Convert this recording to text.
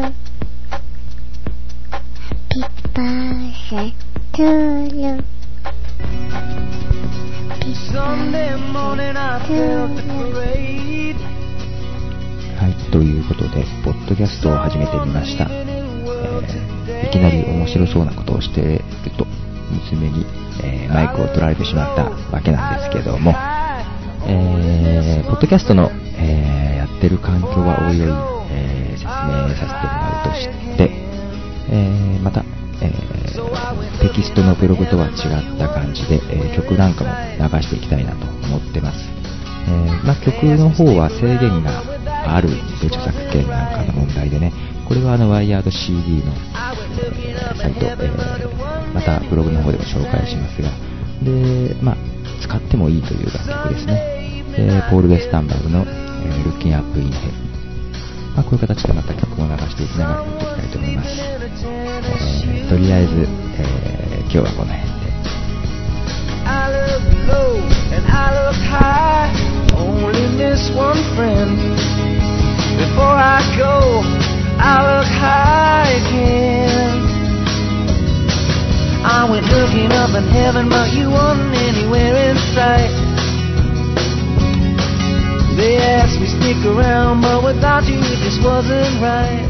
Happy birthday to you. Happy Sunday morning I felt the parade. はい、ということで、ポッドキャストを始めてみました。えーいきなり面白そうなことをしていると、娘に、えーマイクを取られてしまったわけなんですけども、えーポッドキャストの、えーやってる環境はおいおい、えーさせてもらうとして、えーまた、えーテキストのブログとは違った感じで、え曲なんかも流していきたいなと思ってます。えまあ、曲の方は制限がある著作権なんかの問題でね、これはあのワイヤード CD の、えサイト、えまたブログの方でも紹介しますが、で、まあ、使ってもいいという楽曲ですね。えポール・ウェスタンバーグの、えー Looking Up in Heaven。まあ、こういう形でまた曲も流していきながらやっていきたいと思います。えーとりあえず、えー今日はこの辺で。I look low and I look high. Only miss one friend. Before I go, I look high again. I went looking up in heaven, but you weren't stick around, but without you it just wasn't right.